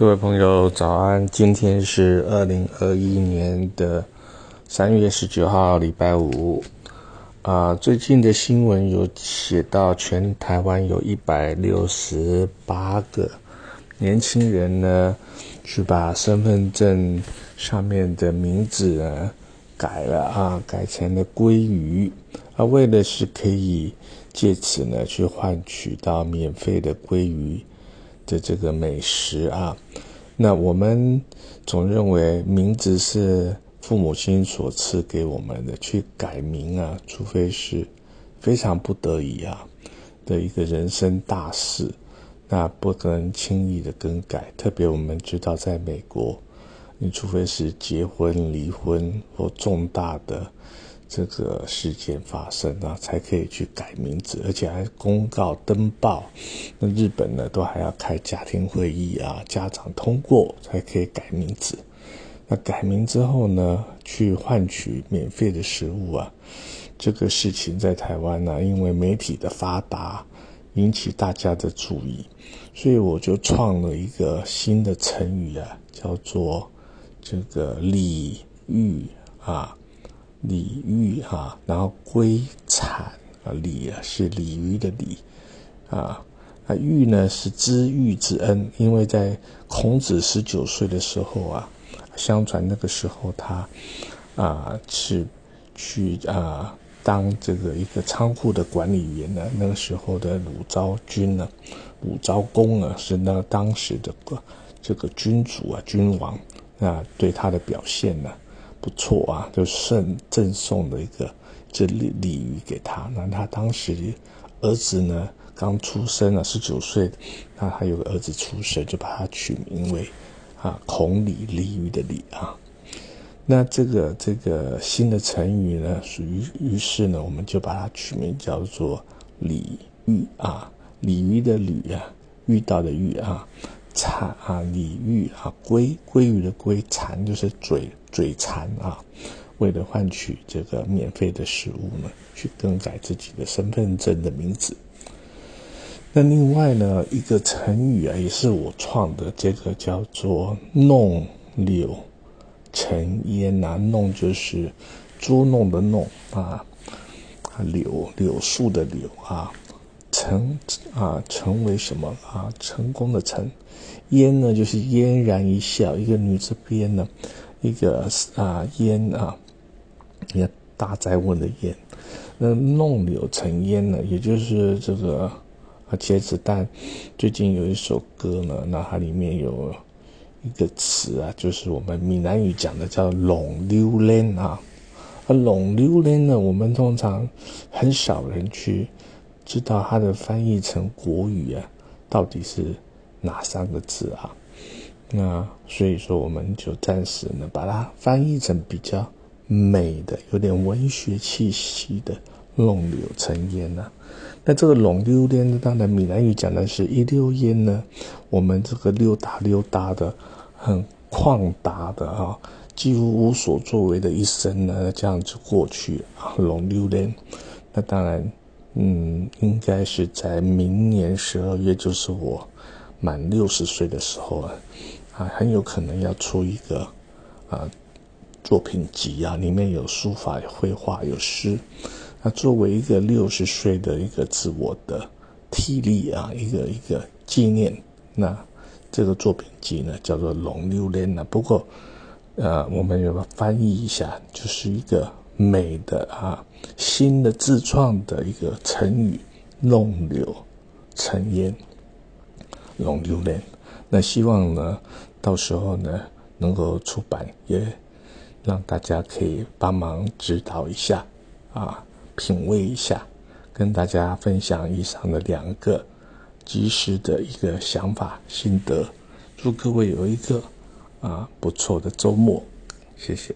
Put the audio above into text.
各位朋友，早安！今天是二零二一年的三月十九号，礼拜五。啊，最近的新闻有写到，全台湾有一百六十八个年轻人呢，去把身份证上面的名字呢改了啊，改成了鲑鱼啊，为的是可以借此呢去换取到免费的鲑鱼。的这个美食啊，那我们总认为名字是父母亲所赐给我们的，去改名啊，除非是非常不得已啊的一个人生大事，那不能轻易的更改。特别我们知道，在美国，你除非是结婚、离婚或重大的。这个事件发生啊，才可以去改名字，而且还公告登报。那日本呢，都还要开家庭会议啊，家长通过才可以改名字。那改名之后呢，去换取免费的食物啊，这个事情在台湾呢，因为媒体的发达，引起大家的注意，所以我就创了一个新的成语啊，叫做这个鲤鱼啊。鲤鱼哈，然后龟产啊，鲤啊是鲤鱼的鲤啊，啊玉呢是知遇之恩，因为在孔子十九岁的时候啊，相传那个时候他啊是去啊当这个一个仓库的管理员呢，那个时候的鲁昭君呢，鲁昭公啊是那当时的这个君主啊君王啊对他的表现呢。不错啊，就赠赠送了一个这鲤鲤鱼给他。那他当时儿子呢刚出生了，十九岁，那他有个儿子出生，就把他取名为啊孔鲤鲤鱼的鲤啊。那这个这个新的成语呢，属于于是呢，我们就把它取名叫做鲤鱼啊，鲤鱼的鲤啊，遇到的遇啊。蚕啊，鲤鱼啊，鲑鲑鱼的鲑，蚕就是嘴嘴蚕啊。为了换取这个免费的食物呢，去更改自己的身份证的名字。那另外呢，一个成语啊，也是我创的，这个叫做“弄柳成烟”啊。弄就是捉弄的弄啊，柳柳树的柳啊。成啊，成为什么啊？成功的成，嫣呢就是嫣然一笑，一个女字边呢，一个啊嫣啊，一个大灾问的嫣。那弄柳成烟呢，也就是这个啊茄子蛋。最近有一首歌呢，那它里面有一个词啊，就是我们闽南语讲的叫拢溜连啊。啊，拢溜连呢，我们通常很少人去。知道它的翻译成国语啊，到底是哪三个字啊？那所以说，我们就暂时呢把它翻译成比较美的、有点文学气息的“弄柳成烟”呢。那这个“弄溜烟”呢，当然闽南语讲的是一溜烟呢。我们这个溜达溜达的很旷达的啊，几乎无所作为的一生呢，这样子过去啊，“弄溜烟”。那当然。嗯，应该是在明年十二月，就是我满六十岁的时候啊，啊，很有可能要出一个啊作品集啊，里面有书法、绘画、有诗。那作为一个六十岁的一个自我的体力啊，一个一个纪念。那这个作品集呢，叫做《龙溜莲》呢。不过，呃，我们有个翻译一下，就是一个。美的啊，新的自创的一个成语“弄柳成烟”，弄榴莲。那希望呢，到时候呢能够出版，也让大家可以帮忙指导一下啊，品味一下，跟大家分享以上的两个及时的一个想法心得。祝各位有一个啊不错的周末，谢谢。